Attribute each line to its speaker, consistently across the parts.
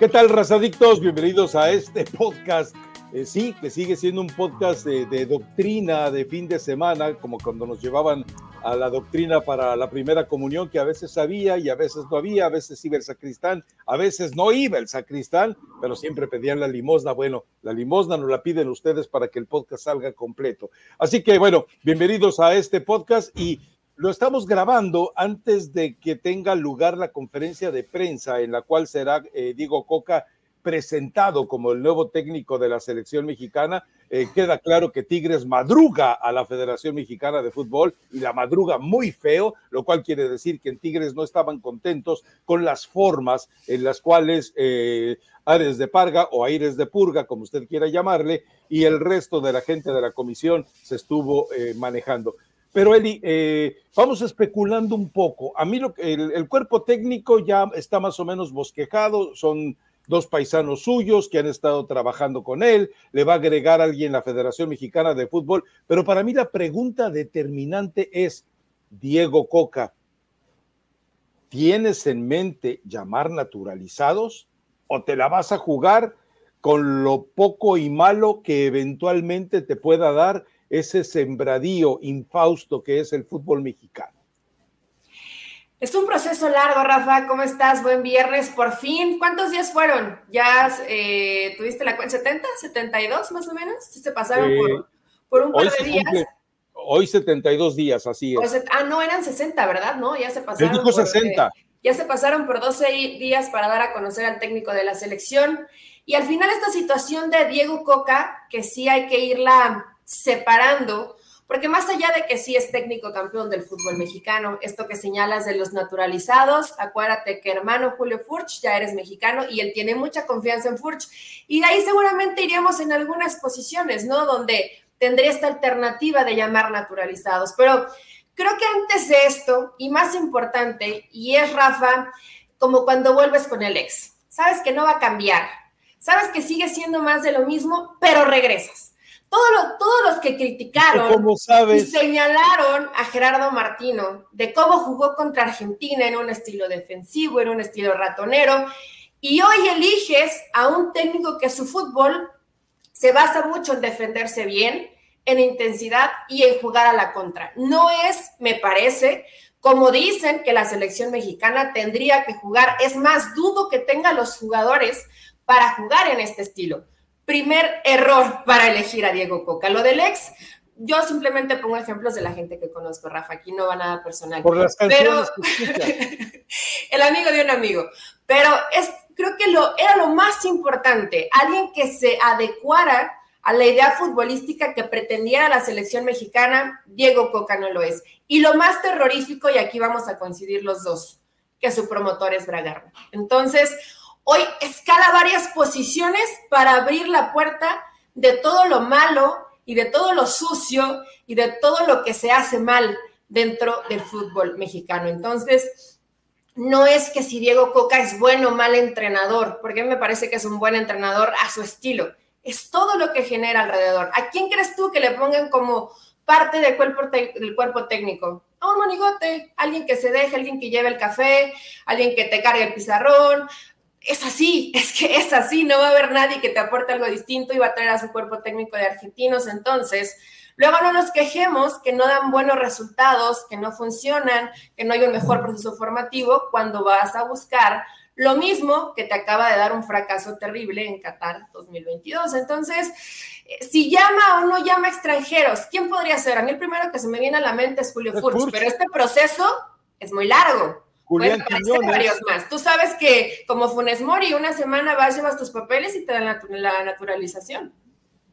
Speaker 1: ¿Qué tal, razadictos? Bienvenidos a este podcast. Eh, sí, que sigue siendo un podcast de, doctrina de fin de semana, como cuando nos llevaban a la doctrina para la primera comunión, que a veces había y a veces no había, a veces iba el sacristán, a veces no iba el sacristán, pero siempre pedían la limosna. Bueno, la limosna nos la piden ustedes para que el podcast salga completo. Así que, bueno, bienvenidos a este podcast y lo estamos grabando antes de que tenga lugar la conferencia de prensa en la cual será eh, Diego Coca presentado como el nuevo técnico de la selección mexicana. Eh, queda claro que Tigres madruga a la Federación Mexicana de Fútbol y la madruga muy feo, lo cual quiere decir que en Tigres no estaban contentos con las formas en las cuales eh, Ares de Parga o Aires de Purga, como usted quiera llamarle, y el resto de la gente de la comisión se estuvo manejando. Pero Eli, eh, vamos especulando un poco. A mí lo, el, el cuerpo técnico ya está más o menos bosquejado, son dos paisanos suyos que han estado trabajando con él, le va a agregar alguien la Federación Mexicana de Fútbol, pero para mí la pregunta determinante es, Diego Coca, ¿tienes en mente llamar naturalizados o te la vas a jugar con lo poco y malo que eventualmente te pueda dar ese sembradío infausto que es el fútbol mexicano.
Speaker 2: Es un proceso largo, Rafa. ¿Cómo estás? Buen viernes, por fin. ¿Cuántos días fueron? ¿Ya eh, tuviste la cuenta? ¿70? ¿72 más o menos? ¿Se pasaron por, un par de días?
Speaker 1: hoy 72 días, así
Speaker 2: es. ah, no, eran 60, ¿verdad? No, ya se pasaron.
Speaker 1: Por, 60. Eh,
Speaker 2: ya se pasaron por 12 días para dar a conocer al técnico de la selección. Y al final esta situación de Diego Coca, que sí hay que irla separando, porque más allá de que sí es técnico campeón del fútbol mexicano, esto que señalas de los naturalizados, acuérdate que hermano Julio Furch ya eres mexicano y él tiene mucha confianza en Furch. Y de ahí seguramente iríamos en algunas posiciones, ¿no? Donde tendría esta alternativa de llamar naturalizados. Pero creo que antes de esto, y más importante, y es Rafa, como cuando vuelves con el ex, sabes que no va a cambiar, sabes que sigue siendo más de lo mismo, pero regresas todos los, que criticaron y señalaron a Gerardo Martino de cómo jugó contra Argentina en un estilo defensivo, en un estilo ratonero, y hoy eliges a un técnico que su fútbol se basa mucho en defenderse bien, en intensidad y en jugar a la contra. No es, me parece, como dicen que la selección mexicana tendría que jugar. Es más, dudo que tenga los jugadores para jugar en este estilo primer error para elegir a Diego Coca. Lo del ex, yo simplemente pongo ejemplos de la gente que conozco, Rafa, aquí no va nada personal.
Speaker 1: Por las
Speaker 2: Pero el amigo de un amigo. Pero es, creo que lo, era lo más importante, alguien que se adecuara a la idea futbolística que pretendiera la selección mexicana, Diego Coca no lo es. Y lo más terrorífico, y aquí vamos a coincidir los dos, que su promotor es Bragarna. Entonces, Hoy escala varias posiciones para abrir la puerta de todo lo malo y de todo lo sucio y de todo lo que se hace mal dentro del fútbol mexicano. Entonces, no es que si Diego Coca es bueno o mal entrenador, porque me parece que es un buen entrenador a su estilo. Es todo lo que genera alrededor. ¿A quién crees tú que le pongan como parte del cuerpo, del cuerpo técnico? A un monigote, alguien que se deje, alguien que lleve el café, alguien que te cargue el pizarrón, es así, es que es así, no va a haber nadie que te aporte algo distinto y va a traer a su cuerpo técnico de argentinos. Entonces, luego no nos quejemos que no dan buenos resultados, que no funcionan, que no hay un mejor proceso formativo cuando vas a buscar lo mismo que te acaba de dar un fracaso terrible en Qatar 2022. Entonces, eh, si llama o no llama extranjeros, ¿quién podría ser? A mí el primero que se me viene a la mente es Julio Furch, pero este proceso es muy largo.
Speaker 1: Julián
Speaker 2: varios más. Tú sabes que como Funes Mori, una semana vas, llevas tus papeles y te dan la, naturalización.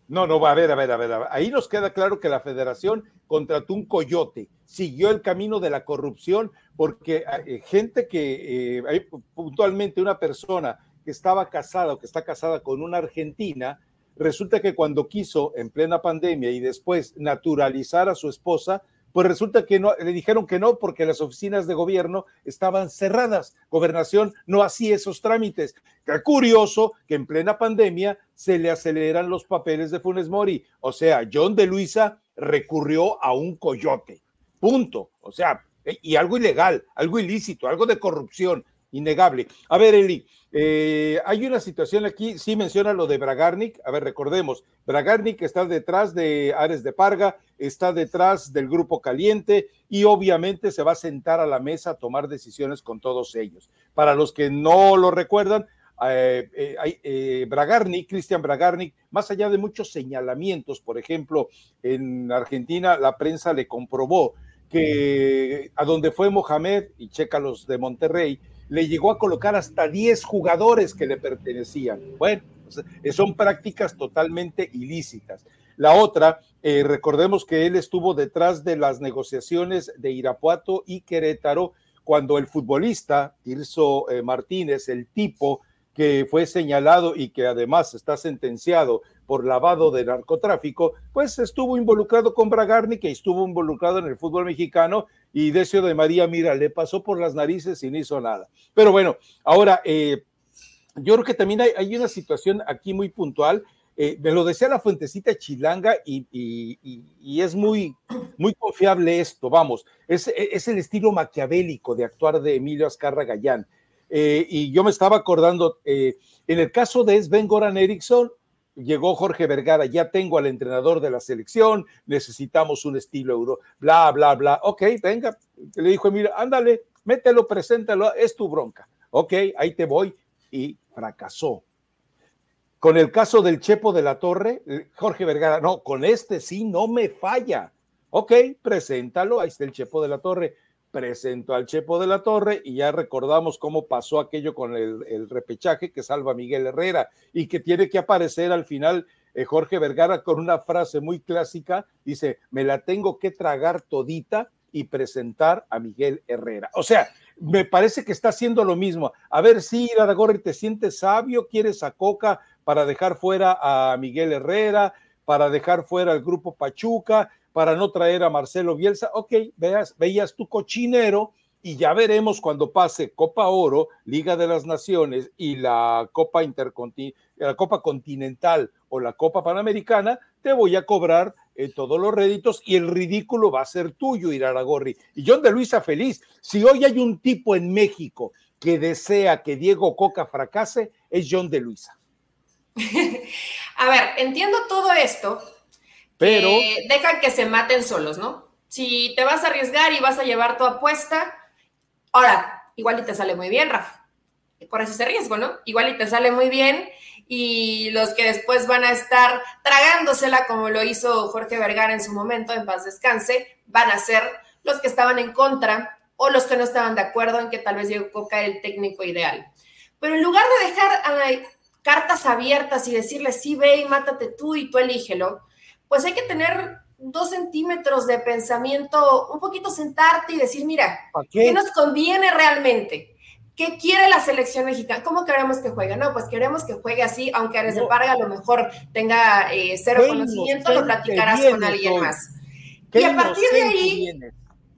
Speaker 1: No, no, va a ver, a ver, a ver, Ahí nos queda claro que la federación contrató un coyote, siguió el camino de la corrupción, porque eh, gente que, eh, puntualmente una persona que estaba casada o que está casada con una argentina, resulta que cuando quiso en plena pandemia y después naturalizar a su esposa, pues resulta que no, le dijeron que no porque las oficinas de gobierno estaban cerradas. Gobernación no hacía esos trámites. Qué curioso que en plena pandemia se le aceleran los papeles de Funes Mori. O sea, John de Luisa recurrió a un coyote. Punto. O sea, y algo ilegal, algo ilícito, algo de corrupción. innegable. A ver, Eli, eh, hay una situación aquí, sí menciona lo de Bragarnik. A ver, recordemos, Bragarnik está detrás de Ares de Parga, está detrás del Grupo Caliente y obviamente se va a sentar a la mesa a tomar decisiones con todos ellos. Para los que no lo recuerdan, eh, eh, Bragarnik, Cristian Bragarnik, más allá de muchos señalamientos, por ejemplo, en Argentina la prensa le comprobó que a donde fue Mohamed, y checa los de Monterrey, le llegó a colocar hasta 10 jugadores que le pertenecían. Bueno, son prácticas totalmente ilícitas. La otra, eh, recordemos que él estuvo detrás de las negociaciones de Irapuato y Querétaro cuando el futbolista Tirso eh, Martínez, el tipo que fue señalado y que además está sentenciado por lavado de narcotráfico, pues estuvo involucrado con Bragarni, que estuvo involucrado en el fútbol mexicano, y Decio de María, mira, le pasó por las narices y no hizo nada. Pero bueno, ahora, eh, yo creo que también hay, una situación aquí muy puntual. Eh, me lo decía la fuentecita chilanga y, es muy, muy confiable esto, vamos, es, es el estilo maquiavélico de actuar de Emilio Azcarra Gallán eh, y yo me estaba acordando, eh, en el caso de Sven Goran Eriksson, llegó Jorge Vergara, ya tengo al entrenador de la selección, necesitamos un estilo euro, bla, bla, bla. Ok, venga, le dijo, mira, ándale, mételo, preséntalo, es tu bronca. Ok, ahí te voy. Y fracasó. Con el caso del Chepo de la Torre, eh, Jorge Vergara, no, con este sí no me falla. Ok, preséntalo, ahí está el Chepo de la Torre presentó al Chepo de la Torre y ya recordamos cómo pasó aquello con el, repechaje que salva a Miguel Herrera y que tiene que aparecer al final eh, Jorge Vergara con una frase muy clásica, dice, me la tengo que tragar todita y presentar a Miguel Herrera. O sea, me parece que está haciendo lo mismo. A ver si Aragorri te sientes sabio, quieres a Coca para dejar fuera a Miguel Herrera, para dejar fuera al grupo Pachuca, para no traer a Marcelo Bielsa. Ok, veas, veías tu cochinero y ya veremos cuando pase Copa Oro, Liga de las Naciones y la Copa la Copa Continental o la Copa Panamericana, te voy a cobrar eh, todos los réditos y el ridículo va a ser tuyo, Iraragorri. Y John de Luisa feliz. Si hoy hay un tipo en México que desea que Diego Coca fracase, es John de Luisa.
Speaker 2: a ver, entiendo todo esto, pero. dejan que se maten solos, ¿no? Si te vas a arriesgar y vas a llevar tu apuesta, ahora, igual y te sale muy bien, Rafa. Por ese riesgo, ¿no? Igual y te sale muy bien y los que después van a estar tragándosela, como lo hizo Jorge Vergara en su momento, en paz descanse, van a ser los que estaban en contra o los que no estaban de acuerdo en que tal vez Diego Coca era el técnico ideal. Pero en lugar de dejar cartas abiertas y decirle, sí, ve y mátate tú y tú elígelo, pues hay que tener dos centímetros de pensamiento, un poquito sentarte y decir, mira, qué? nos conviene realmente? ¿Qué quiere la selección mexicana? ¿Cómo queremos que juegue? No, pues queremos que juegue así, aunque Ares de Parga a lo mejor tenga eh, cero conocimiento, lo platicarás con alguien más. Y a partir de ahí,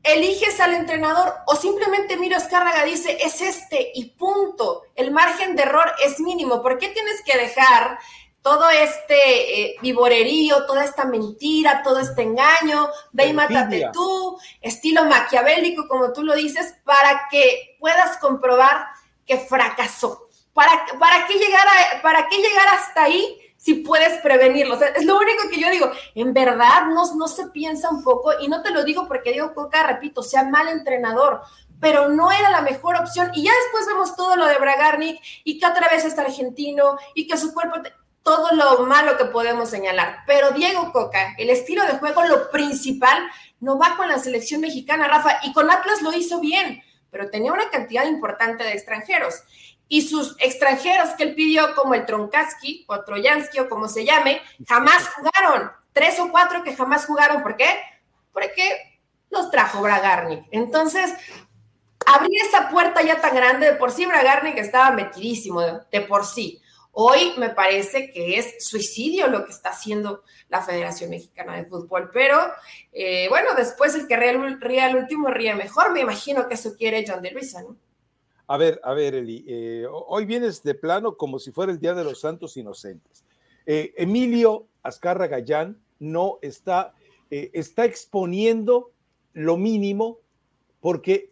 Speaker 2: eliges al entrenador o simplemente Miro Escárraga dice, es este y punto. El margen de error es mínimo. ¿Por qué tienes que dejar todo este eh, vivorerío, toda esta mentira, todo este engaño, ve y mátate tú, estilo maquiavélico, como tú lo dices, para que puedas comprobar que fracasó. ¿Para, para, qué, llegar ¿Para qué llegar hasta ahí si puedes prevenirlo? es lo único que yo digo, en verdad no, no se piensa un poco, y no te lo digo porque digo Coca, repito, sea mal entrenador, pero no era la mejor opción. Y ya después vemos todo lo de Bragarnik y que otra vez es argentino y que su cuerpo todo lo malo que podemos señalar. Pero Diego Coca, el estilo de juego, lo principal, no va con la selección mexicana, Rafa, y con Atlas lo hizo bien, pero tenía una cantidad importante de extranjeros. Y sus extranjeros que él pidió, como el Tronkaski o Troyansky o como se llame, jamás jugaron. Tres o cuatro que jamás jugaron. ¿Por qué? Porque los trajo Bragarnik. Entonces, abrir esa puerta ya tan grande, de por sí Bragarnik estaba metidísimo, de por sí. Hoy me parece que es suicidio lo que está haciendo la Federación Mexicana de Fútbol, pero eh, bueno, después el que ríe al último ríe mejor, me imagino que eso quiere John de Luisa, ¿no?
Speaker 1: A ver, a ver, Eli, eh, hoy vienes de plano como si fuera el Día de los Santos Inocentes. Eh, Emilio Azcarra Gallán no está, está exponiendo lo mínimo porque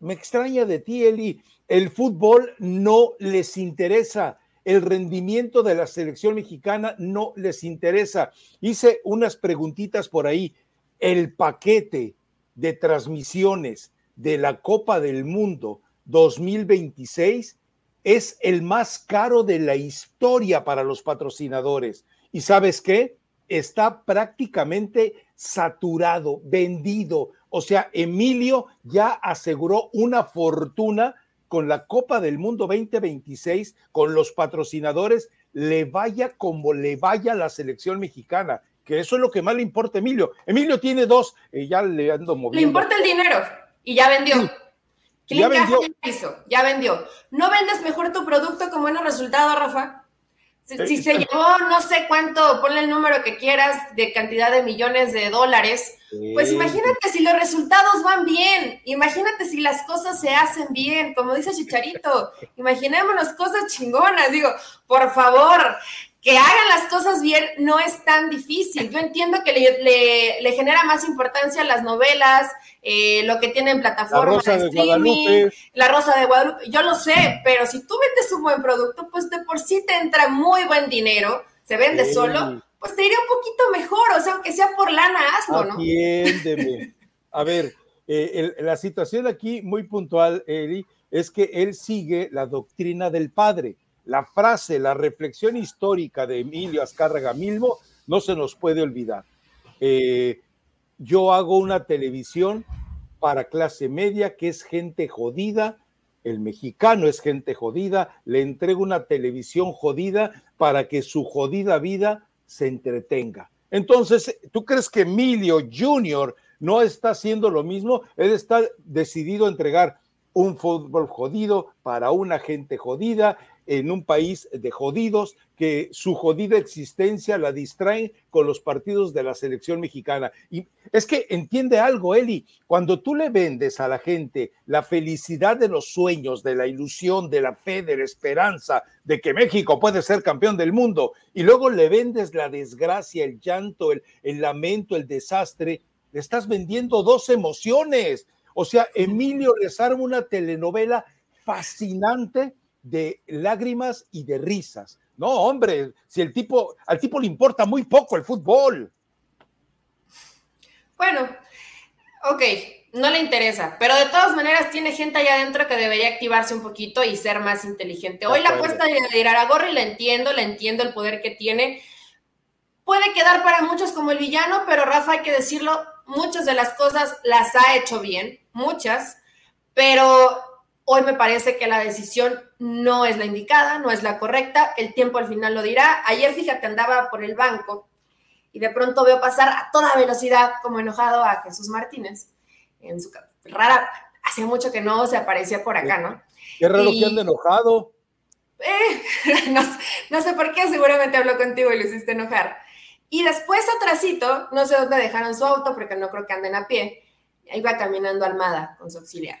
Speaker 1: me extraña de ti, Eli, El fútbol no les interesa. El rendimiento de la selección mexicana no les interesa. Hice unas preguntitas por ahí. El paquete de transmisiones de la Copa del Mundo 2026 es el más caro de la historia para los patrocinadores. ¿Y sabes qué? Está prácticamente saturado, vendido. O sea, Emilio ya aseguró una fortuna con la Copa del Mundo 2026, con los patrocinadores, le vaya como le vaya a la selección mexicana, que eso es lo que más le importa a Emilio. Emilio tiene dos, eh, ya le ando moviendo.
Speaker 2: Le importa el dinero y ya vendió. ya vendió. ya vendió. ¿No vendes mejor tu producto con buenos resultados, Rafa? Si, se llevó no sé cuánto, ponle el número que quieras de cantidad de millones de dólares, pues imagínate si los resultados van bien, imagínate si las cosas se hacen bien, como dice Chicharito, imaginémonos cosas chingonas, digo, por favor, que hagan las cosas bien no es tan difícil. Yo entiendo que le, genera más importancia las novelas, eh, lo que tienen plataformas
Speaker 1: de, streaming,
Speaker 2: la Rosa de Guadalupe, yo lo sé, pero si tú vendes un buen producto, pues de por sí te entra muy buen dinero, se vende solo, pues te iría un poquito mejor, o sea, aunque sea por lana, hazlo, ¿no?
Speaker 1: Atiéndeme. A ver, eh, la situación aquí muy puntual, Eri, es que él sigue la doctrina del padre la frase, la reflexión histórica de Emilio Azcárraga Milmo no se nos puede olvidar. Eh, yo hago una televisión para clase media que es gente jodida, el mexicano es gente jodida, le entrego una televisión jodida para que su jodida vida se entretenga. Entonces, ¿tú crees que Emilio Jr. no está haciendo lo mismo? Él está decidido a entregar un fútbol jodido para una gente jodida en un país de jodidos que su jodida existencia la distraen con los partidos de la selección mexicana. Y es que entiende algo, Eli, cuando tú le vendes a la gente la felicidad de los sueños, de la ilusión, de la fe, de la esperanza, de que México puede ser campeón del mundo, y luego le vendes la desgracia, el llanto, el, el lamento, el desastre, le estás vendiendo dos emociones. O sea, Emilio les arma una telenovela fascinante de lágrimas y de risas. No, hombre, si el tipo, al tipo le importa muy poco el fútbol.
Speaker 2: Bueno, ok, no le interesa, pero de todas maneras tiene gente allá adentro que debería activarse un poquito y ser más inteligente. Hoy la apuesta de, Iraragorri la entiendo, la entiendo el poder que tiene. Puede quedar para muchos como el villano, pero Rafa, hay que decirlo, muchas de las cosas las ha hecho bien, muchas, pero Hoy me parece que la decisión no es la indicada, no es la correcta, el tiempo al final lo dirá. Ayer, fíjate, andaba por el banco y de pronto veo pasar a toda velocidad, como enojado, a Jesús Martínez en su rara, hacía mucho que no se aparecía por acá, ¿no?
Speaker 1: Qué raro que ande enojado.
Speaker 2: Eh, no, sé por qué, seguramente habló contigo y lo hiciste enojar. Y después atrásito, no sé dónde dejaron su auto, porque no creo que anden a pie, iba caminando Almada con su auxiliar.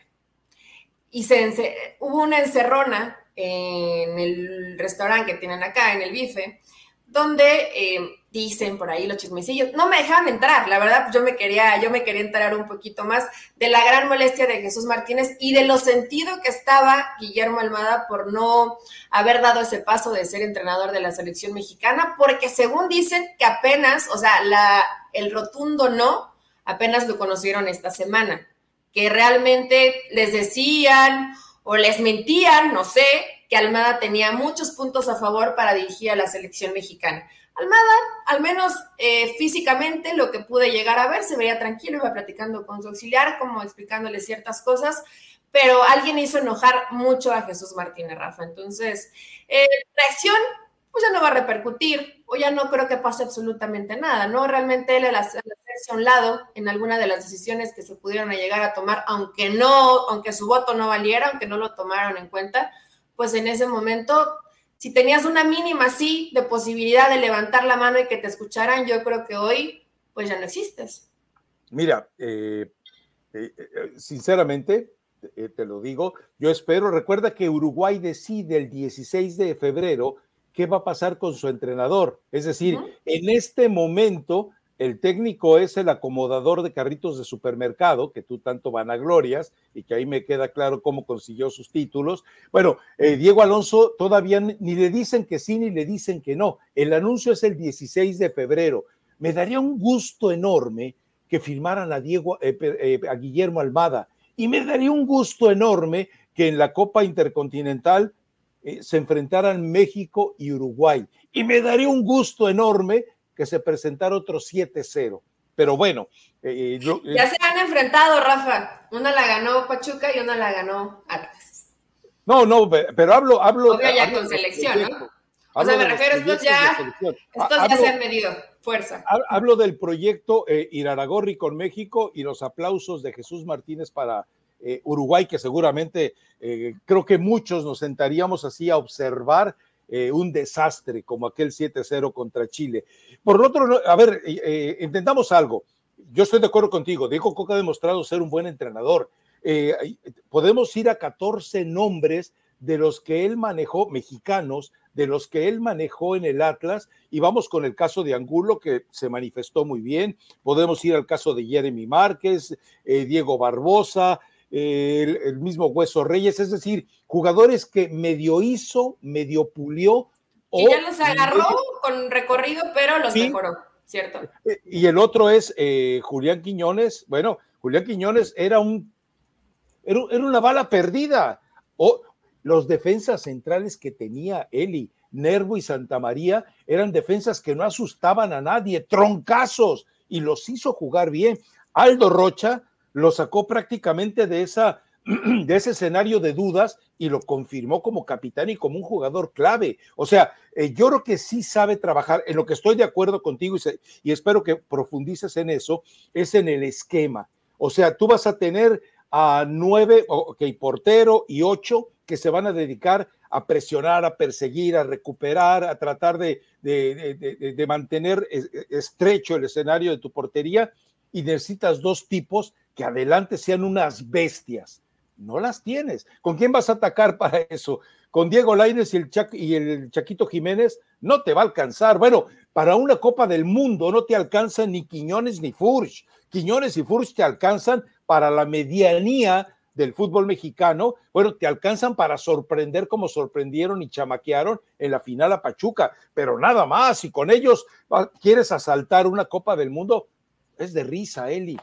Speaker 2: Y se hubo una encerrona en el restaurante que tienen acá, en el bife, donde eh, dicen por ahí los chismecillos, no me dejaban entrar, la verdad, pues yo me quería, yo me quería enterar un poquito más de la gran molestia de Jesús Martínez y de lo sentido que estaba Guillermo Almada por no haber dado ese paso de ser entrenador de la selección mexicana, porque según dicen que apenas, o sea, la, el rotundo no, apenas lo conocieron esta semana que realmente les decían o les mentían, no sé, que Almada tenía muchos puntos a favor para dirigir a la selección mexicana. Almada, al menos eh, físicamente, lo que pude llegar a ver, se veía tranquilo, iba platicando con su auxiliar, como explicándole ciertas cosas, pero alguien hizo enojar mucho a Jesús Martínez Rafa. Entonces, eh, reacción, pues ya no va a repercutir, o ya no creo que pase absolutamente nada, ¿no? Realmente él, la a un lado en alguna de las decisiones que se pudieron llegar a tomar, aunque no, aunque su voto no valiera, aunque no lo tomaron en cuenta, pues en ese momento, si tenías una mínima sí de posibilidad de levantar la mano y que te escucharan, yo creo que hoy, pues ya no existes.
Speaker 1: Mira, eh, eh, eh, sinceramente, te lo digo, yo espero, recuerda que Uruguay decide el 16 de febrero qué va a pasar con su entrenador. Es decir, en este momento el técnico es el acomodador de carritos de supermercado, que tú tanto vanaglorias, y que ahí me queda claro cómo consiguió sus títulos. Bueno, eh, Diego Alonso todavía ni le dicen que sí ni le dicen que no. El anuncio es el 16 de febrero. Me daría un gusto enorme que firmaran a, Diego, eh, eh, a Guillermo Almada, y me daría un gusto enorme que en la Copa Intercontinental se enfrentaran México y Uruguay. Y me daría un gusto enorme que se presentara otro 7-0. Pero bueno.
Speaker 2: Eh, eh, ya se han enfrentado, Rafa. Una la ganó Pachuca y una la ganó Atlas.
Speaker 1: No, no, pero hablo. hablo
Speaker 2: Obvio ya con selección, ¿no? O sea, me refiero, estos ya, estos ya se han medido fuerza.
Speaker 1: Hablo del proyecto eh, Iraragorri con México y los aplausos de Jesús Martínez para Uruguay, que seguramente creo que muchos nos sentaríamos así a observar eh, un desastre como aquel 7-0 contra Chile. Por otro, a ver, eh, intentamos algo. Yo estoy de acuerdo contigo. Diego Coca ha demostrado ser un buen entrenador. Eh, podemos ir a 14 nombres de los que él manejó, mexicanos, de los que él manejó en el Atlas, y vamos con el caso de Angulo, que se manifestó muy bien. Podemos ir al caso de Jeremy Márquez, Diego Barbosa, el, mismo Hueso Reyes, es decir, jugadores que medio hizo, medio pulió.
Speaker 2: Y ya los agarró con recorrido, pero los mejoró, ¿cierto?
Speaker 1: Eh, y el otro es eh, Julián Quiñones. Bueno, Julián Quiñones era un era, una bala perdida. O los defensas centrales que tenía Eli, Nervo y Santa María eran defensas que no asustaban a nadie, troncazos, y los hizo jugar bien. Aldo Rocha lo sacó prácticamente de, esa, de ese escenario de dudas y lo confirmó como capitán y como un jugador clave. O sea, eh, yo creo que sí sabe trabajar, en lo que estoy de acuerdo contigo y, espero que profundices en eso, es en el esquema. O sea, tú vas a tener a nueve, ok, portero y ocho que se van a dedicar a presionar, a perseguir, a recuperar, a tratar de, de, mantener estrecho el escenario de tu portería y necesitas dos tipos que adelante sean unas bestias. No las tienes. ¿Con quién vas a atacar para eso? Con Diego Lainez y el, y el Chaquito Jiménez no te va a alcanzar. Bueno, para una Copa del Mundo no te alcanzan ni Quiñones ni Furch. Quiñones y Furch te alcanzan para la medianía del fútbol mexicano, bueno, te alcanzan para sorprender como sorprendieron y chamaquearon en la final a Pachuca, pero nada más, y con ellos quieres asaltar una Copa del Mundo, es de risa, Eli.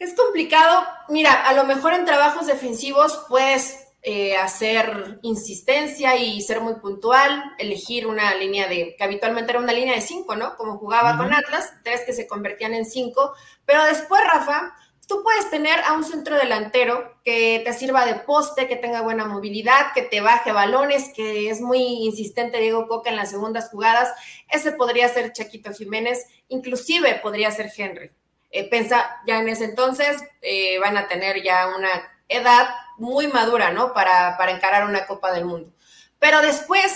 Speaker 2: Es complicado. Mira, a lo mejor en trabajos defensivos puedes eh, hacer insistencia y ser muy puntual, elegir una línea de, que habitualmente era una línea de cinco, ¿no? Como jugaba con Atlas, tres que se convertían en cinco. Pero después, Rafa, tú puedes tener a un centro delantero que te sirva de poste, que tenga buena movilidad, que te baje balones, que es muy insistente Diego Coca en las segundas jugadas. Ese podría ser Chaquito Jiménez, inclusive podría ser Henry. Eh, pensa, ya en ese entonces eh, van a tener ya una edad muy madura, ¿no? Para, para encarar una Copa del Mundo. Pero después,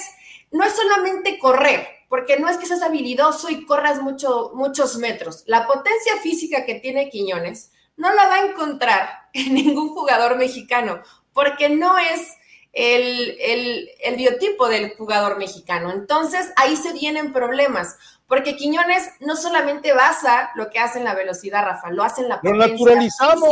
Speaker 2: no es solamente correr, porque no es que seas habilidoso y corras mucho, muchos metros. La potencia física que tiene Quiñones no la va a encontrar en ningún jugador mexicano, porque no es el, el, el biotipo del jugador mexicano. Entonces, ahí se vienen problemas porque Quiñones no solamente basa lo que hace en la velocidad, Rafa, lo hace en la
Speaker 1: potencia. Lo naturalizamos.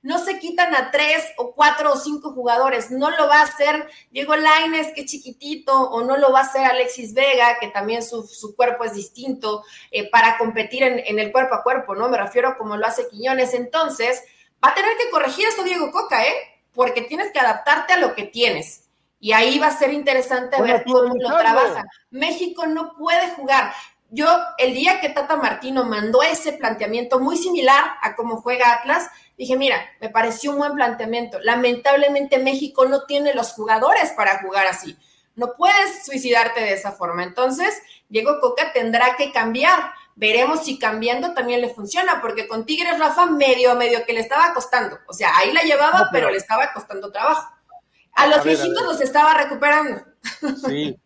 Speaker 2: No se quitan a tres o cuatro o cinco jugadores. No lo va a hacer Diego Laines, que es chiquitito, o no lo va a hacer Alexis Vega, que también su, cuerpo es distinto, eh, para competir en, en, el cuerpo a cuerpo, ¿no? Me refiero a como lo hace Quiñones. Entonces, va a tener que corregir esto Diego Coca, ¿eh? Porque tienes que adaptarte a lo que tienes. Y ahí va a ser interesante ver cómo lo trabaja. México no puede jugar. Yo, el día que Tata Martino mandó ese planteamiento muy similar a cómo juega Atlas, dije, mira, me pareció un buen planteamiento. Lamentablemente México no tiene los jugadores para jugar así. No puedes suicidarte de esa forma. Entonces, Diego Coca tendrá que cambiar. Veremos si cambiando también le funciona, porque con Tigres Rafa medio, medio que le estaba costando. O sea, ahí la llevaba, pero... le estaba costando trabajo. A los viejitos los estaba recuperando.
Speaker 1: Sí.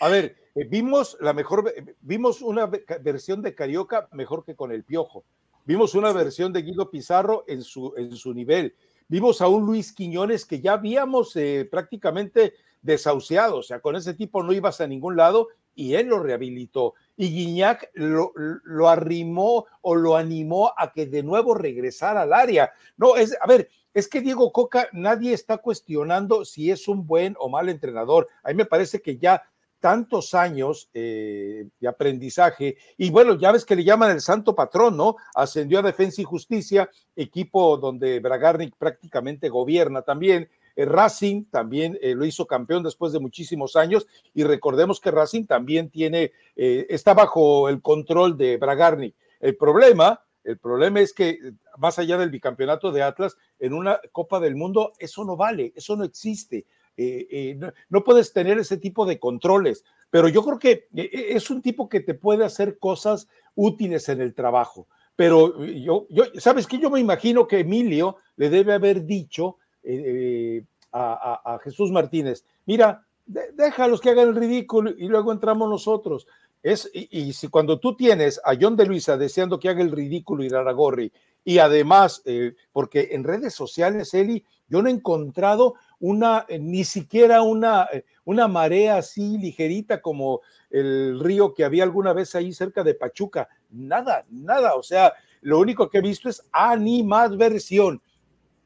Speaker 1: A ver, eh, vimos la mejor, vimos una versión de Carioca mejor que con el Piojo. Vimos una versión de Guido Pizarro en su, en su nivel. Vimos a un Luis Quiñones que ya habíamos eh, prácticamente desahuciado, o sea, con ese tipo no ibas a ningún lado y él lo rehabilitó. y Guiñac lo, lo, arrimó o lo animó a que de nuevo regresara al área. No, es, a ver, es que Diego Coca, nadie está cuestionando si es un buen o mal entrenador. A mí me parece que ya tantos años eh, de aprendizaje, y bueno, ya ves que le llaman el santo patrón, ¿no? Ascendió a Defensa y Justicia, equipo donde Bragarnik prácticamente gobierna también. Eh, Racing también eh, lo hizo campeón después de muchísimos años, y recordemos que Racing también tiene, está bajo el control de Bragarnik. El problema, el problema es que más allá del bicampeonato de Atlas, en una Copa del Mundo, eso no vale, eso no existe. Eh, eh, no, puedes tener ese tipo de controles, pero yo creo que eh, es un tipo que te puede hacer cosas útiles en el trabajo. Pero yo, yo ¿sabes que Yo me imagino que Emilio le debe haber dicho a, Jesús Martínez, mira, déjalos que hagan el ridículo y luego entramos nosotros. Es, y, si cuando tú tienes a John de Luisa deseando que haga el ridículo y Aragorri, y además, porque en redes sociales, Eli, yo no he encontrado una, eh, ni siquiera una, eh, una marea así ligerita como el río que había alguna vez ahí cerca de Pachuca. Nada, nada. O sea, lo único que he visto es animadversión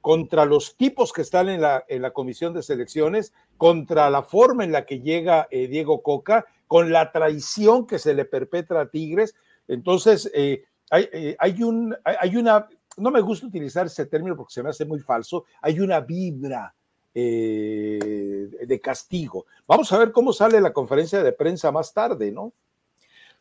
Speaker 1: contra los tipos que están en la, en la comisión de selecciones, contra la forma en la que llega eh, Diego Coca, con la traición que se le perpetra a Tigres. Entonces, hay, hay, un, hay una, no me gusta utilizar ese término porque se me hace muy falso, hay una vibra eh, de castigo. Vamos a ver cómo sale la conferencia de prensa más tarde, ¿no?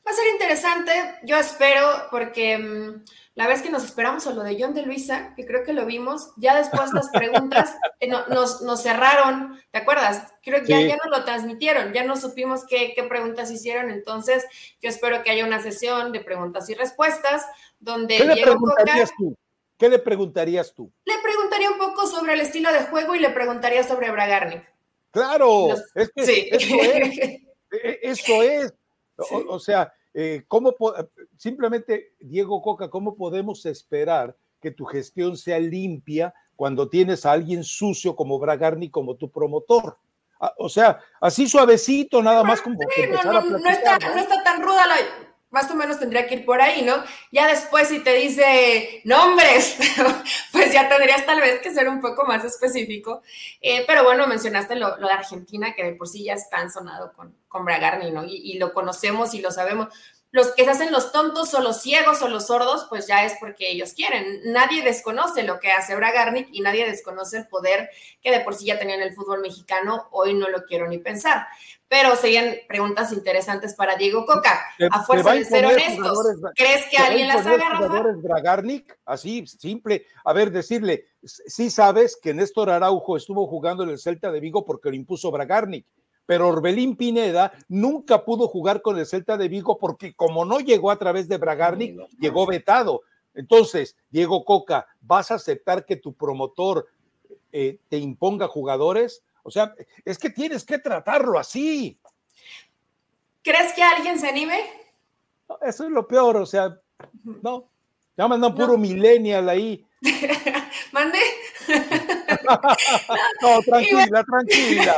Speaker 2: Va a ser interesante, yo espero, porque mm, la vez que nos esperamos a lo de John de Luisa, que creo que lo vimos, ya después las preguntas eh, nos, nos, cerraron, ¿te acuerdas? Creo que ya, ya nos lo transmitieron, ya no supimos qué, qué, preguntas hicieron, entonces yo espero que haya una sesión de preguntas y respuestas donde...
Speaker 1: ¿Qué le preguntarías tú? ¿Qué le preguntarías tú?
Speaker 2: Le preguntaría un poco sobre el estilo de juego y le preguntaría sobre Bragarnik.
Speaker 1: Claro, es que sí. eso es. E, eso es. O, sea, eh, ¿cómo simplemente, Diego Coca, cómo podemos esperar que tu gestión sea limpia cuando tienes a alguien sucio como Bragarni como tu promotor? Ah, o sea, así suavecito, nada más como.
Speaker 2: Sí, no, no, no, está, no, está, tan ruda la, más o menos tendría que ir por ahí, ¿no? Ya después si te dice nombres, pues ya tendrías tal vez que ser un poco más específico. Eh, pero bueno, mencionaste lo, de Argentina, que de por sí ya están sonado con, con Bragarni, ¿no? y, lo conocemos y lo sabemos los que se hacen los tontos o los ciegos o los sordos, pues ya es porque ellos quieren. Nadie desconoce lo que hace Bragarnik y nadie desconoce el poder que de por sí ya tenía en el fútbol mexicano. Hoy no lo quiero ni pensar. Pero serían preguntas interesantes para Diego Coca. a fuerza de ser honestos, ¿crees que alguien las haga,
Speaker 1: Bragarnik, así, simple. A ver, decirle, sí sabes que Néstor Araujo estuvo jugando en el Celta de Vigo porque lo impuso Bragarnik pero Orbelín Pineda nunca pudo jugar con el Celta de Vigo porque como no llegó a través de Bragarnik, llegó vetado. Entonces, Diego Coca, ¿vas a aceptar que tu promotor eh, te imponga jugadores? O sea, es que tienes que tratarlo así.
Speaker 2: ¿Crees que alguien se anime?
Speaker 1: eso es lo peor, o sea, no. Ya mandan puro millennial ahí.
Speaker 2: ¿Mande?
Speaker 1: no, tranquila, tranquila.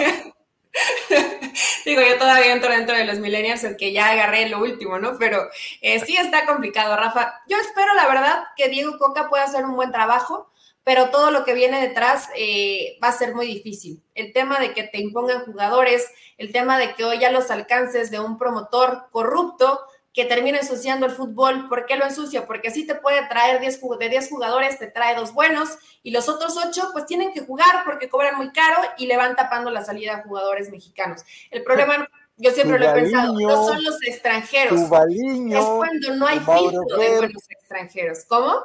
Speaker 2: Digo, yo todavía entro dentro de los millennials, que ya agarré lo último, ¿no? Pero eh, sí está complicado, Rafa. Yo espero, la verdad, que Diego Coca pueda hacer un buen trabajo, pero todo lo que viene detrás eh, va a ser muy difícil. El tema de que te impongan jugadores, el tema de que hoy ya los alcances de un promotor corrupto, que termina ensuciando el fútbol. ¿Por qué lo ensucia? Porque así te puede traer 10 de 10 jugadores, te trae dos buenos y los otros 8 pues tienen que jugar porque cobran muy caro y le van tapando la salida a jugadores mexicanos. El problema, yo siempre lo he pensado, no son los extranjeros. es cuando no hay filtro de buenos extranjeros. ¿Cómo?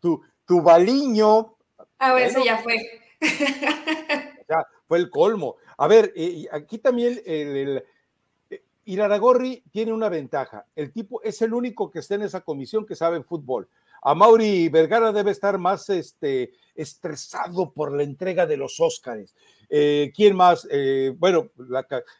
Speaker 1: Tu, tu baliño.
Speaker 2: Ah, bueno, ese ya fue.
Speaker 1: ya, fue el colmo. A ver, eh, aquí también el Iraragorri tiene una ventaja. El tipo es el único que está en esa comisión que sabe fútbol. A Mauri Vergara debe estar más este, estresado por la entrega de los Óscares. Eh, ¿Quién más? Eh, bueno,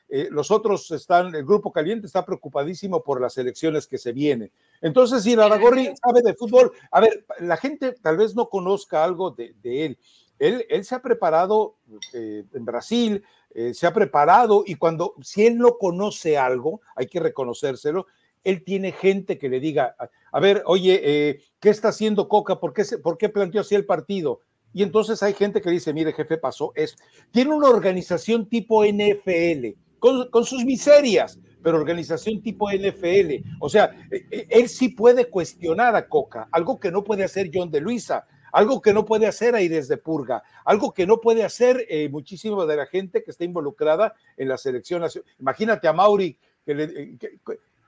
Speaker 1: eh, los otros están, el grupo caliente está preocupadísimo por las elecciones que se vienen. Entonces, Iraragorri sabe de fútbol. A ver, la gente tal vez no conozca algo de, de él. él. Él se ha preparado en Brasil, se ha preparado y cuando, si él no conoce algo, hay que reconocérselo, él tiene gente que le diga, a ver, oye, eh, ¿qué está haciendo Coca? ¿Por qué, ¿Por qué planteó así el partido? Y entonces hay gente que dice, mire, jefe, pasó es Tiene una organización tipo NFL, con, sus miserias, pero organización tipo NFL. O sea, e, e, él sí puede cuestionar a Coca, algo que no puede hacer John de Luisa, algo que no puede hacer Aires de Purga, algo que no puede hacer eh, muchísimo de la gente que está involucrada en la selección nacional. Imagínate a Mauri que le, eh,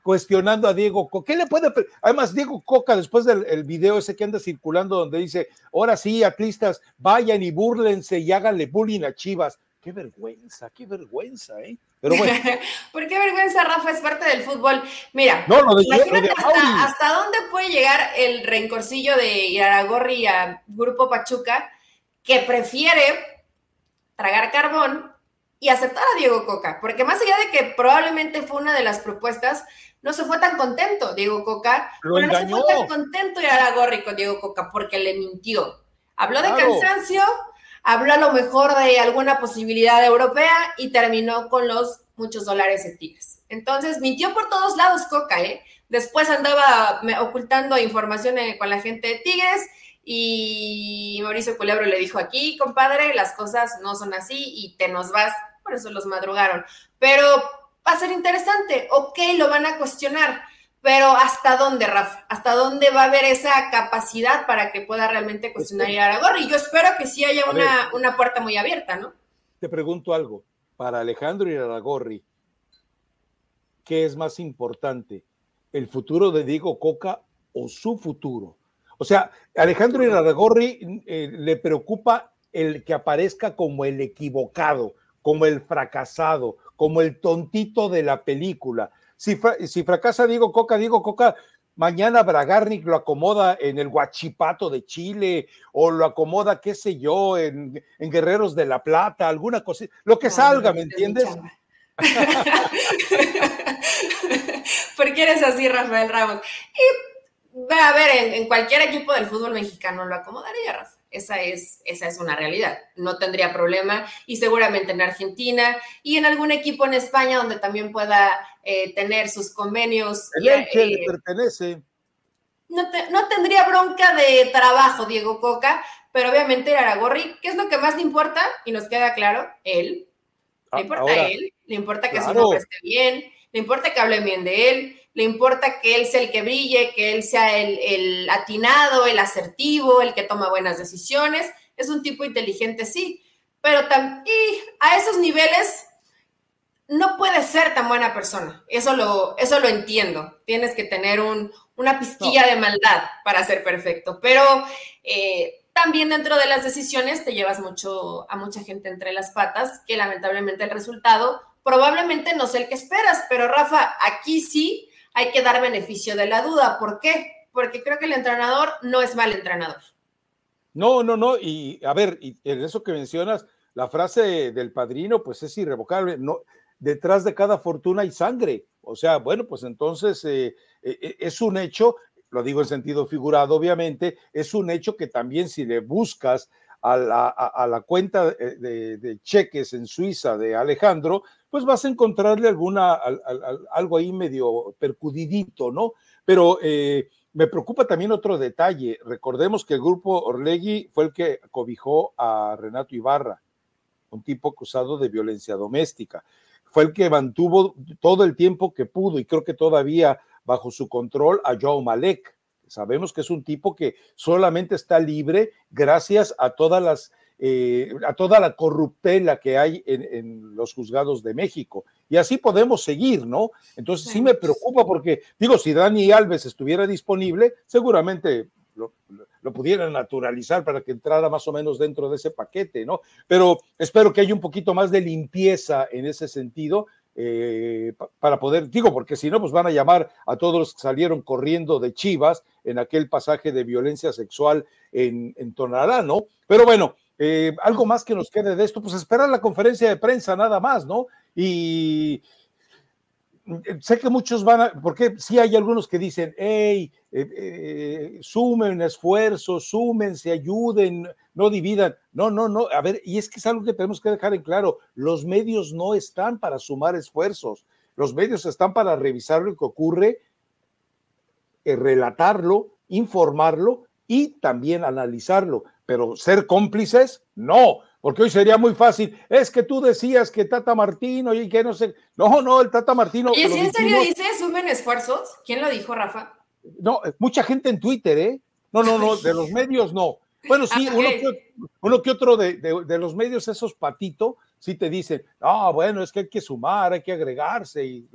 Speaker 1: cuestionando a Diego Coca. ¿Qué le puede? Además, Diego Coca, después del video ese que anda circulando donde dice, ahora sí, atlistas, vayan y búrlense y háganle bullying a Chivas. Qué vergüenza, qué vergüenza, ¿eh?
Speaker 2: Pero bueno. ¿Por qué vergüenza, Rafa? Es parte del fútbol. Mira, no, lo de, imagínate hasta, hasta, dónde puede llegar el rencorcillo de Iraragorri a Grupo Pachuca, que prefiere tragar carbón y aceptar a Diego Coca, porque más allá de que probablemente fue una de las propuestas, no se fue tan contento Diego Coca, no se fue tan contento Iraragorri con Diego Coca porque le mintió. Habló de cansancio, habló a lo mejor de alguna posibilidad europea y terminó con los muchos dólares en Tigres. Entonces, mintió por todos lados Coca, ¿eh? Después andaba ocultando información eh, con la gente de Tigres y Mauricio Culebro le dijo aquí, compadre, las cosas no son así y te nos vas, por eso los madrugaron. Pero va a ser interesante, ok, lo van a cuestionar, pero ¿hasta dónde, Rafa? ¿Hasta dónde va a haber esa capacidad para que pueda realmente cuestionar a Aragorri? Y yo espero que sí haya una, una, puerta muy abierta, ¿no?
Speaker 1: Te pregunto algo. Para Alejandro y Aragorri, ¿qué es más importante? ¿El futuro de Diego Coca o su futuro? O sea, Alejandro Iraragorri eh, le preocupa el que aparezca como el equivocado, como el fracasado, como el tontito de la película. Si, fracasa Diego Coca, Diego Coca, mañana Bragarnik lo acomoda en el Guachipato de Chile o lo acomoda, qué sé yo, en, Guerreros de la Plata, alguna cosa, lo que salga, ¿me entiendes?
Speaker 2: ¿Por qué eres así, Rafael Ramos? Y, a ver, en, cualquier equipo del fútbol mexicano lo acomodaría, Rafa. Esa es, esa es una realidad. No tendría problema y seguramente en Argentina y en algún equipo en España donde también pueda eh, tener sus convenios.
Speaker 1: El Elche le eh, pertenece.
Speaker 2: No, no, tendría bronca de trabajo Diego Coca, pero obviamente Aragorri, ¿qué es lo que más le importa? Y nos queda claro, él. Le ah, importa a él, le importa que su nombre esté bien, le importa que hable bien de él, le importa que él sea el que brille, que él sea el, atinado, el asertivo, el que toma buenas decisiones. Es un tipo inteligente, sí, pero y a esos niveles no puede ser tan buena persona. Eso lo, eso lo entiendo. Tienes que tener un, una pizquilla de maldad para ser perfecto, pero eh, también dentro de las decisiones te llevas mucho a mucha gente entre las patas, que lamentablemente el resultado probablemente no sea el que esperas, pero Rafa, aquí sí hay que dar beneficio de la duda. ¿Por qué? Porque creo que el entrenador no es mal entrenador.
Speaker 1: No, no, no. Y a ver, en eso que mencionas, la frase del padrino, pues es irrevocable. No, detrás de cada fortuna hay sangre. O sea, bueno, pues entonces eh, eh, eh, es un hecho, lo digo en sentido figurado, obviamente, es un hecho que también si le buscas a la, cuenta de, cheques en Suiza de Alejandro, pues vas a encontrarle alguna, algo ahí medio percudidito, ¿no? Pero eh, me preocupa también otro detalle. Recordemos que el grupo Orlegui fue el que cobijó a Renato Ibarra, un tipo acusado de violencia doméstica. Fue el que mantuvo todo el tiempo que pudo y creo que todavía bajo su control a Joe Malek. Sabemos que es un tipo que solamente está libre gracias a todas las eh, a toda la corruptela que hay en, los juzgados de México. Y así podemos seguir, ¿no? Entonces sí me preocupa porque, digo, si Dani Alves estuviera disponible, seguramente lo, pudieran naturalizar para que entrara más o menos dentro de ese paquete, ¿no? Pero espero que haya un poquito más de limpieza en ese sentido. Eh, para poder, digo, porque si no, pues van a llamar a todos los que salieron corriendo de Chivas en aquel pasaje de violencia sexual en, en Tonalá, ¿no? Pero bueno, eh, algo más que nos quede de esto, pues esperar la conferencia de prensa nada más, ¿no? Y sé que muchos van a, porque sí hay algunos que dicen, hey, eh, sumen esfuerzos, sumen, se ayuden, no dividan. No, no, no, a ver, y es que es algo que tenemos que dejar en claro, los medios no están para sumar esfuerzos, los medios están para revisar lo que ocurre eh, relatarlo, informarlo y también analizarlo, pero ser cómplices, no, porque hoy sería muy fácil. Es que tú decías que Tata Martino y que no sé. No, no, el Tata Martino.
Speaker 2: ¿Y si en serio dice suben esfuerzos? ¿Quién lo dijo, Rafa?
Speaker 1: No, mucha gente en Twitter, ¿eh? No, no, no, de los medios no. Bueno, sí, ah, uno, que, otro de, de, los medios, esos patitos, sí te dicen, no, bueno, es que hay que sumar, hay que agregarse y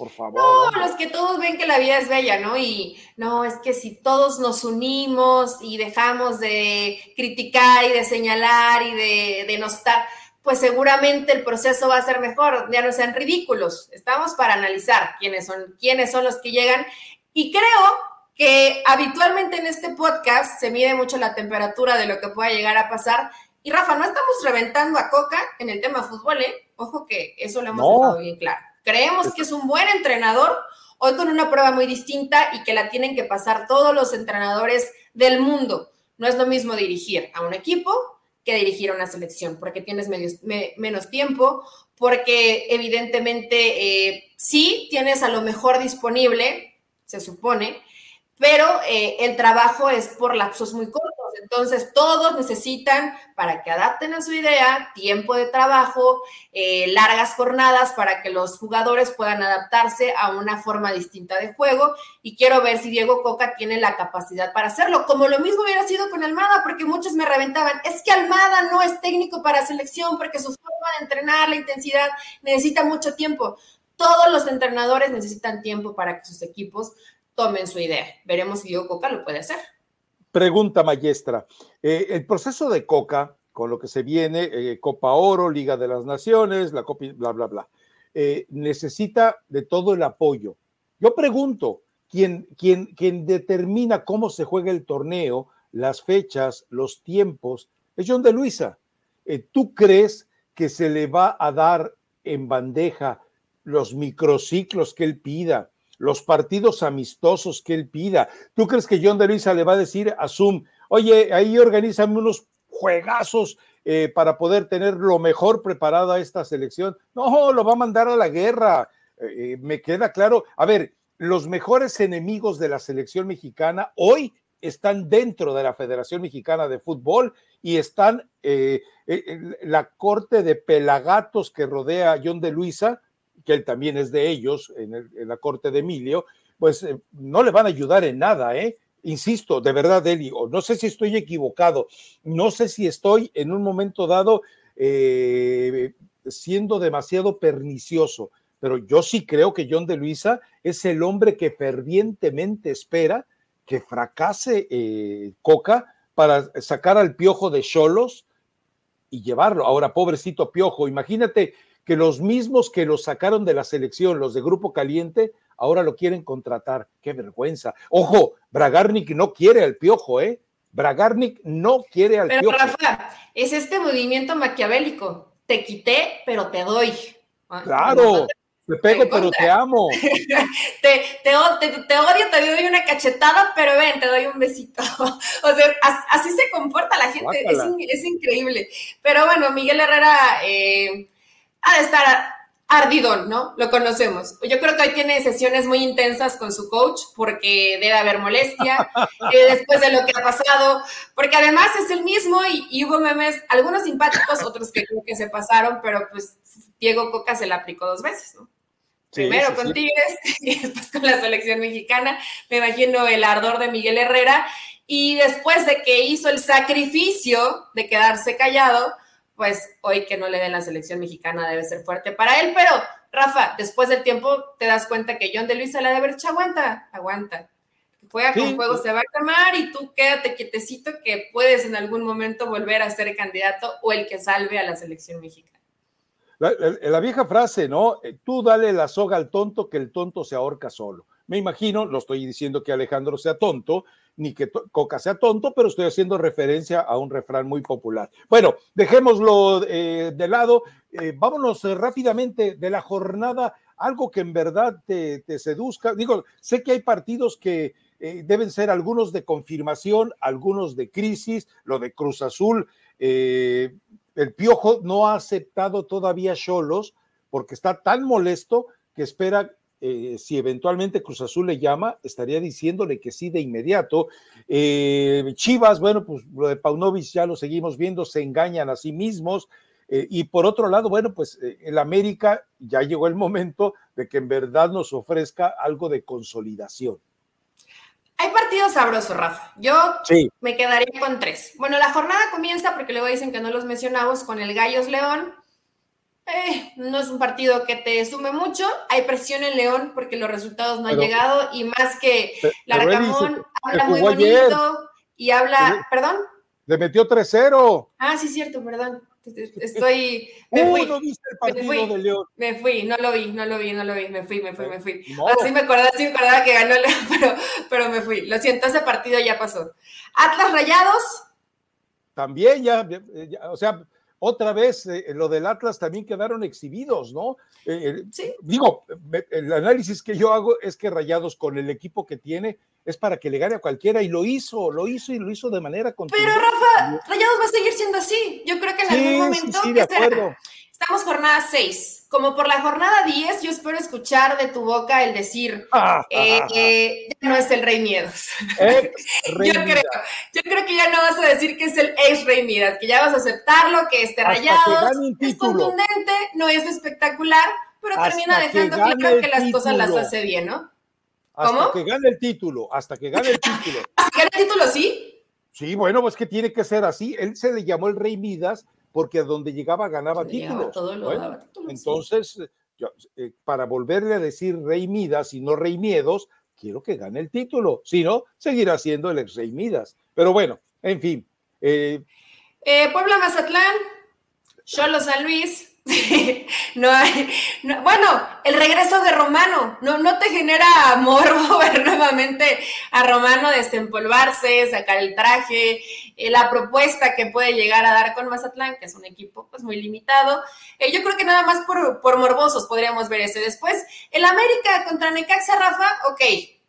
Speaker 1: por favor.
Speaker 2: No, los que todos ven que la vida es bella, ¿no? Y no, es que si todos nos unimos y dejamos de criticar y de señalar y de denostar, pues seguramente el proceso va a ser mejor, ya no sean ridículos. Estamos para analizar quiénes son, quiénes son los que llegan. Y creo que habitualmente en este podcast se mide mucho la temperatura de lo que pueda llegar a pasar. Y Rafa, no estamos reventando a Coca en el tema fútbol, ¿eh? Ojo que eso lo hemos dejado bien claro. Creemos que es un buen entrenador, hoy con una prueba muy distinta y que la tienen que pasar todos los entrenadores del mundo. No es lo mismo dirigir a un equipo que dirigir a una selección, porque tienes menos tiempo, porque evidentemente eh, sí tienes a lo mejor disponible, se supone, pero eh, el trabajo es por lapsos muy cortos. Entonces, todos necesitan, para que adapten a su idea, tiempo de trabajo, eh, largas jornadas para que los jugadores puedan adaptarse a una forma distinta de juego. Y quiero ver si Diego Coca tiene la capacidad para hacerlo, como lo mismo hubiera sido con Almada, porque muchos me reventaban, es que Almada no es técnico para selección, porque su forma de entrenar, la intensidad, necesita mucho tiempo. Todos los entrenadores necesitan tiempo para que sus equipos tomen su idea. Veremos si Diego Coca lo puede hacer.
Speaker 1: Pregunta maestra. Eh, el proceso de Coca, con lo que se viene, eh, Copa Oro, Liga de las Naciones, la Copa, bla, bla, bla, eh, necesita de todo el apoyo. Yo pregunto, ¿quién, quién, quién determina cómo se juega el torneo, las fechas, los tiempos? Es John de Luisa. ¿Tú crees que se le va a dar en bandeja los microciclos que él pida? Los partidos amistosos que él pida. ¿Tú crees que John de Luisa le va a decir a Zoom, oye, ahí organízame unos juegazos eh, para poder tener lo mejor preparado a esta selección? No, lo va a mandar a la guerra. Eh, eh, me queda claro. A ver, los mejores enemigos de la selección mexicana hoy están dentro de la Federación Mexicana de Fútbol y están en la corte de pelagatos que rodea a John de Luisa, que él también es de ellos, en, la corte de Emilio, pues eh, no le van a ayudar en nada, ¿eh? Insisto, de verdad, Eli, no sé si estoy equivocado, no sé si estoy en un momento dado eh, siendo demasiado pernicioso, pero yo sí creo que John de Luisa es el hombre que fervientemente espera que fracase eh, Coca para sacar al piojo de Cholos y llevarlo. Ahora, pobrecito piojo, imagínate que los mismos que lo sacaron de la selección, los de Grupo Caliente, ahora lo quieren contratar. Qué vergüenza. Ojo, Bragarnik no quiere al piojo, ¿eh? Bragarnik no quiere al
Speaker 2: pero,
Speaker 1: piojo.
Speaker 2: Rafa, es este movimiento maquiavélico. Te quité, pero te doy.
Speaker 1: Ah, claro. Te pego, pero te amo.
Speaker 2: te, te, odio, te doy una cachetada, pero ven, te doy un besito. o sea, así se comporta la gente, es, es, increíble. Pero bueno, Miguel Herrera eh, ha de estar ardidón, ¿no? Lo conocemos. Yo creo que hoy tiene sesiones muy intensas con su coach porque debe haber molestia eh, después de lo que ha pasado, porque además es el mismo y, hubo memes, algunos simpáticos, otros que creo que se pasaron, pero pues Diego Coca se la aplicó dos veces, ¿no? Primero con Tigres y después con la selección mexicana. Me imagino el ardor de Miguel Herrera. Y después de que hizo el sacrificio de quedarse callado, pues hoy que no le den la selección mexicana debe ser fuerte para él, pero Rafa, después del tiempo te das cuenta que John de Luisa le debe haber dicho, aguanta, aguanta. Juega con juego, se va a quemar y tú quédate quietecito que puedes en algún momento volver a ser candidato o el que salve a la selección mexicana.
Speaker 1: La, la, vieja frase, ¿no? Eh, tú dale la soga al tonto que el tonto se ahorca solo. Me imagino, no estoy diciendo que Alejandro sea tonto, ni que Coca sea tonto, pero estoy haciendo referencia a un refrán muy popular. Bueno, dejémoslo eh, de lado, eh, vámonos eh, rápidamente de la jornada, algo que en verdad te, seduzca. Digo, sé que hay partidos que deben ser algunos de confirmación, algunos de crisis, lo de Cruz Azul. el Piojo no ha aceptado todavía Cholos porque está tan molesto que espera eh, si eventualmente Cruz Azul le llama, estaría diciéndole que sí de inmediato. Eh, Chivas, bueno, pues lo de Paunovic ya lo seguimos viendo, se engañan a sí mismos. Eh, y por otro lado, bueno, pues el América ya llegó el momento de que en verdad nos ofrezca algo de consolidación.
Speaker 2: Hay partidos sabrosos, Rafa. Yo me quedaría con tres. Bueno, la jornada comienza, porque luego dicen que no los mencionamos, con el Gallos León. Eh, no es un partido que te sume mucho. Hay presión en León porque los resultados no han llegado y más que Larcamón habla muy bonito y habla, perdón.
Speaker 1: Le metió 3-0.
Speaker 2: Ah, sí, cierto, perdón. Estoy. Me fui,
Speaker 1: no viste el partido de León?
Speaker 2: Me fui, no lo vi, no lo vi, no lo vi, me fui, me fui, me fui. Así me acordaba, sí me acordaba que ganó León, pero, pero me fui. Lo siento, ese partido ya pasó. Atlas Rayados.
Speaker 1: También ya o sea, otra vez eh, lo del Atlas también quedaron exhibidos, ¿no? Eh, eh, digo, el análisis que yo hago es que Rayados con el equipo que tiene es para que le gane a cualquiera y lo hizo, lo hizo y lo hizo de manera
Speaker 2: continua. Pero Rafa, Rayados va a seguir siendo así. Yo creo que en algún momento
Speaker 1: sí, de acuerdo.
Speaker 2: Estamos jornada 6. Como por la jornada 10, yo espero escuchar de tu boca el decir, ah, eh, eh, ya no es el Rey Miedos. yo, creo, yo creo que ya no vas a decir que es el ex Rey Midas, que ya vas a aceptarlo, que este rayado es contundente, no es espectacular, pero termina dejando claro que las cosas las hace bien, ¿no?
Speaker 1: Hasta que gane el título, hasta que gane el título.
Speaker 2: ¿Hasta que gane el título, sí?
Speaker 1: Sí, bueno, pues que tiene que ser así. Él se le llamó el Rey Midas porque a donde llegaba ganaba títulos. entonces, eh, para volverle a decir Rey Midas y no Rey Miedos, quiero que gane el título. Si no, seguirá siendo el ex Rey Midas. Pero bueno, en fin.
Speaker 2: Eh, eh, Puebla Mazatlán, Cholo San Luis, no hay, bueno, el regreso de Romano, no, no te genera morbo ver nuevamente a Romano desempolvarse, sacar el traje, eh, la propuesta que puede llegar a dar con Mazatlán, que es un equipo pues muy limitado. Eh, yo creo que nada más por, por morbosos podríamos ver ese. Después, el América contra Necaxa, Rafa, ok,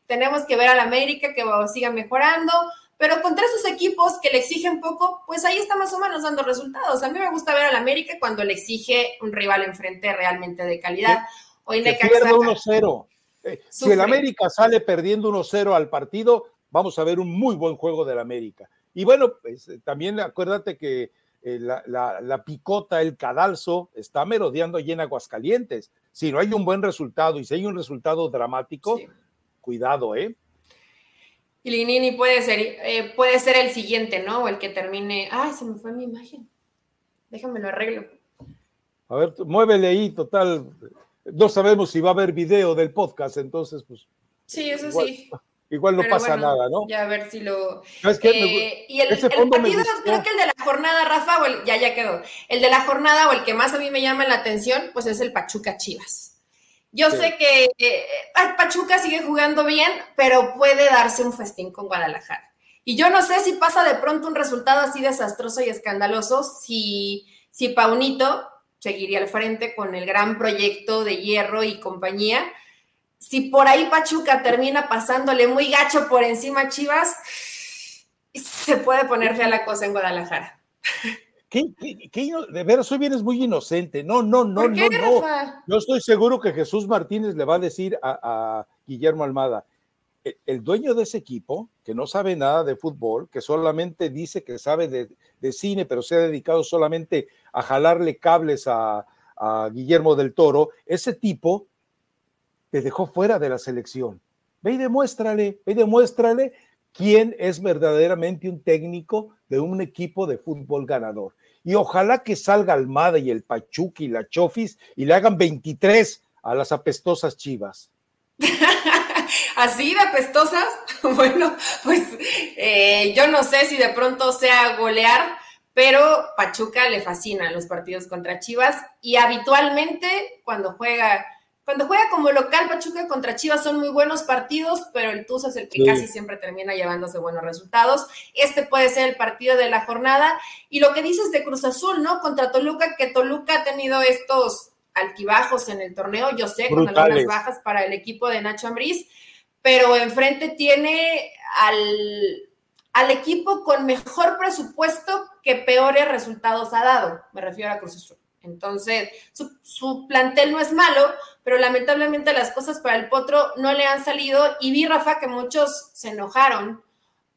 Speaker 2: tenemos que ver al América que siga mejorando pero contra esos equipos que le exigen poco, pues ahí está más o menos dando resultados. A mí me gusta ver al América cuando le exige un rival enfrente realmente de calidad.
Speaker 1: Hoy que pierde 1-0. Eh, si el América sale perdiendo 1-0 al partido, vamos a ver un muy buen juego del América. Y bueno, pues, eh, también acuérdate que eh, la, picota, el cadalso, está merodeando allí en Aguascalientes. Si no hay un buen resultado y si hay un resultado dramático, cuidado, ¿eh?
Speaker 2: Y Linini puede ser, eh, puede ser el siguiente, ¿no? O el que termine. Ay, se me fue mi imagen. Déjame lo arreglo.
Speaker 1: A ver, muévele ahí, total. No sabemos si va a haber video del podcast, entonces, pues.
Speaker 2: Sí, eso sí.
Speaker 1: Igual no pasa nada, ¿no?
Speaker 2: Ya a ver si lo. Eh, y el, el partido, creo que el de la jornada, Rafa, o el, ya, ya quedó. El de la jornada o el que más a mí me llama la atención, pues es el Pachuca Chivas. Yo sé que eh, Pachuca sigue jugando bien, pero puede darse un festín con Guadalajara. Y yo no sé si pasa de pronto un resultado así desastroso y escandaloso si, si Paunito seguiría al frente con el gran proyecto de Hierro y compañía. Si por ahí Pachuca termina pasándole muy gacho por encima a Chivas, se puede poner fea la cosa en Guadalajara.
Speaker 1: de veras, hoy vienes muy inocente. No, no, no, no, no. Yo estoy seguro que Jesús Martínez le va a decir a, Guillermo Almada, e, el, dueño de ese equipo, que no sabe nada de fútbol, que solamente dice que sabe de, cine, pero se ha dedicado solamente a jalarle cables a, a Guillermo del Toro, ese tipo te dejó fuera de la selección. Ve y demuéstrale, ve y demuéstrale quién es verdaderamente un técnico de un equipo de fútbol ganador y ojalá que salga Almada y el Pachuca y la Chofis y le hagan 23 a las apestosas chivas.
Speaker 2: Así de apestosas, bueno, pues eh, yo no sé si de pronto sea golear, pero Pachuca le fascina los partidos contra Chivas y habitualmente cuando juega cuando juega como local, Pachuca contra Chivas son muy buenos partidos, pero el Tuzos es el que casi siempre termina llevándose buenos resultados. Este puede ser el partido de la jornada. Y lo que dices de Cruz Azul, ¿no? Contra Toluca, que Toluca ha tenido estos altibajos en el torneo, yo sé, con algunas bajas para el equipo de Nacho Ambriz, pero enfrente tiene al, al equipo con mejor presupuesto que peores resultados ha dado. Me refiero a Cruz Azul. Entonces, su, plantel no es malo, pero lamentablemente las cosas para el Potro no le han salido. Y vi, Rafa, que muchos se enojaron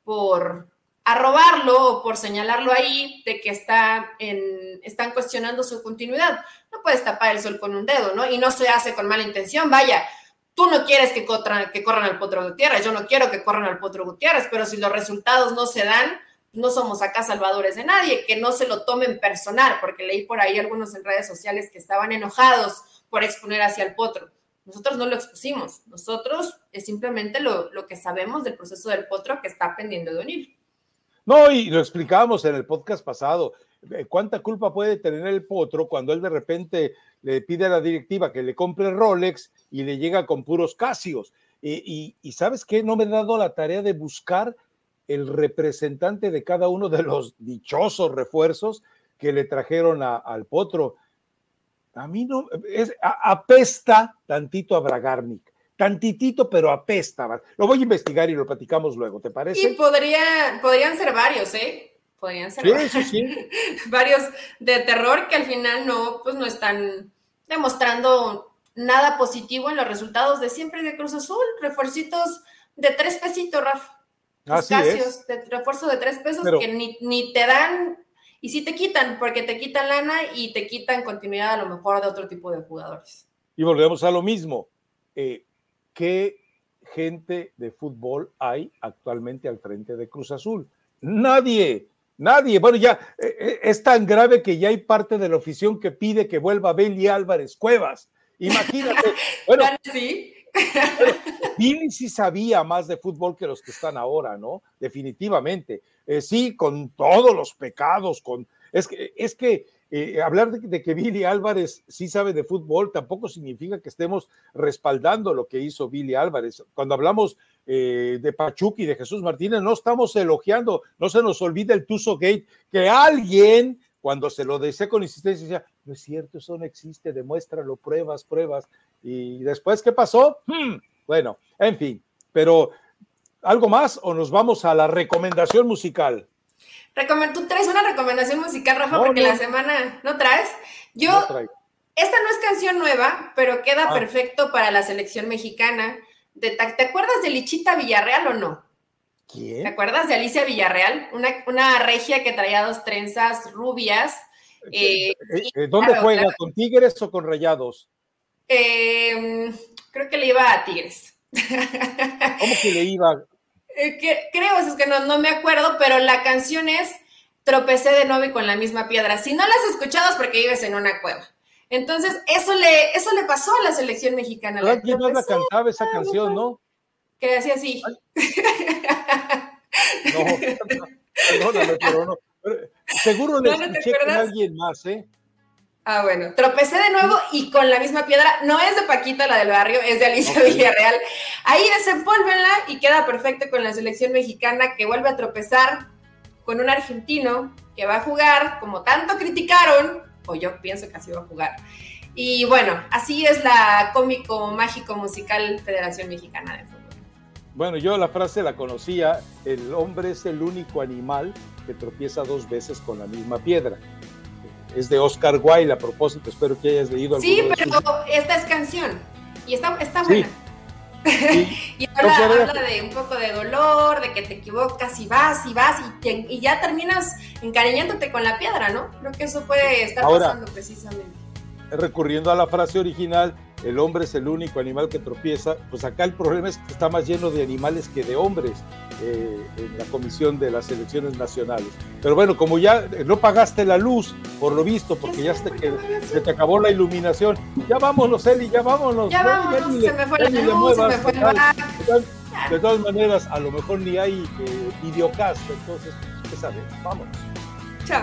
Speaker 2: por arrobarlo o por señalarlo ahí de que está en, están cuestionando su continuidad. No puedes tapar el sol con un dedo, ¿no? Y no se hace con mala intención. Vaya, tú no quieres que, corran, que corran al Potro Gutiérrez, yo no quiero que corran al Potro Gutiérrez, pero si los resultados no se dan, no somos acá salvadores de nadie, que no se lo tomen personal, porque leí por ahí algunos en redes sociales que estaban enojados por exponer hacia el potro. Nosotros no lo expusimos, nosotros es simplemente lo, que sabemos del proceso del potro que está pendiendo de unir.
Speaker 1: No, y lo explicábamos en el podcast pasado. Eh, ¿Cuánta culpa puede tener el potro cuando él de repente le pide a la directiva que le compre Rolex y le llega con puros casios? y, y, sabes qué, no me he dado la tarea de buscar el representante de cada uno de los dichosos refuerzos que le trajeron al potro. A mí no, es, apesta tantito a Bragarnik, tantitito, pero apesta. Lo voy a investigar y lo platicamos luego, ¿te parece?
Speaker 2: Y podría, podrían ser varios, ¿eh? Podrían ser
Speaker 1: sí, sí.
Speaker 2: varios de terror que al final no, pues no están demostrando nada positivo en los resultados de siempre de Cruz Azul, refuercitos de tres pesitos, Rafa. Así de refuerzo de tres pesos que ni, te dan y sí te quitan, porque te quitan lana y te quitan continuidad a lo mejor de otro tipo de jugadores.
Speaker 1: Y volvemos a lo mismo. Eh, ¿Qué gente de fútbol hay actualmente al frente de Cruz Azul? Nadie, nadie. Bueno, ya eh, eh, es tan grave que ya hay parte de la afición que pide que vuelva Beli Álvarez Cuevas. Imagínate. Bueno,
Speaker 2: sí.
Speaker 1: Billy sí sabía más de fútbol que los que están ahora, ¿no? Definitivamente. Eh, sí, con todos los pecados, con... Es que, es que eh, hablar de, que Billy Álvarez sí sabe de fútbol tampoco significa que estemos respaldando lo que hizo Billy Álvarez. Cuando hablamos eh, de Pachuca y de Jesús Martínez, no estamos elogiando, no se nos olvida el Tuso Gate, que alguien cuando se lo decía con insistencia, decía, no es cierto, eso no existe, demuéstralo, pruebas, pruebas. Y después, ¿qué pasó? Hmm, bueno, en fin, pero ¿algo más o nos vamos a la recomendación musical?
Speaker 2: ¿Tú traes una recomendación musical, Rafa? porque la semana no traes. Yo, esta no es canción nueva, pero queda ah. perfecto para la selección mexicana. De, ¿Te acuerdas de Lichita Villarreal o no?
Speaker 1: ¿Quién?
Speaker 2: ¿Te acuerdas de Alicia Villarreal? Una, una regia que traía dos trenzas rubias.
Speaker 1: Eh, eh, ¿Dónde juega? ¿Con Tigres o con Rayados?
Speaker 2: Em, creo que le iba a Tigres.
Speaker 1: ¿Cómo que le iba?
Speaker 2: Eh, creo, es que no, no me acuerdo, pero la canción es Tropecé de nuevo y con la misma piedra. Si no la has escuchado es porque vives en una cueva. Entonces, eso le, eso le pasó a la selección mexicana.
Speaker 1: ¿Quién no la cantaba esa canción, no?
Speaker 2: Que decía así.
Speaker 1: No, perdóname, pero no. Seguro le escuché con alguien más, ¿eh?
Speaker 2: Ah, bueno, tropecé de nuevo y con la misma piedra. No es de Paquita, la del barrio, es de Alicia Villarreal. Ahí desempólvenla y queda perfecto con la selección mexicana que vuelve a tropezar con un argentino que va a jugar, como tanto criticaron, o yo pienso que así va a jugar. Y bueno, así es la cómico, mágico, musical Federación Mexicana de Fútbol.
Speaker 1: Bueno, yo la frase la conocía, el hombre es el único animal que tropieza dos veces con la misma piedra es de Oscar Wilde a propósito, espero que hayas leído
Speaker 2: Sí, pero esta es canción y está, está buena. y habla, de un poco de dolor, de que te equivocas y vas y vas y, y, ya terminas encariñándote con la piedra, ¿no? Creo que eso puede estar pasando precisamente.
Speaker 1: Recurriendo a la frase original, el hombre es el único animal que tropieza, pues acá el problema es que está más lleno de animales que de hombres eh, en la comisión de las elecciones nacionales. Pero bueno, como ya no pagaste la luz, por lo visto, porque ya se, se te acabó la iluminación, ya vámonos, Eli, ya vámonos.
Speaker 2: Ya vámonos, se me fue la luz, se me fue el
Speaker 1: De todas maneras, a lo mejor ni hay eh, videocast, entonces, ¿qué sabes? Vámonos.
Speaker 2: Chao.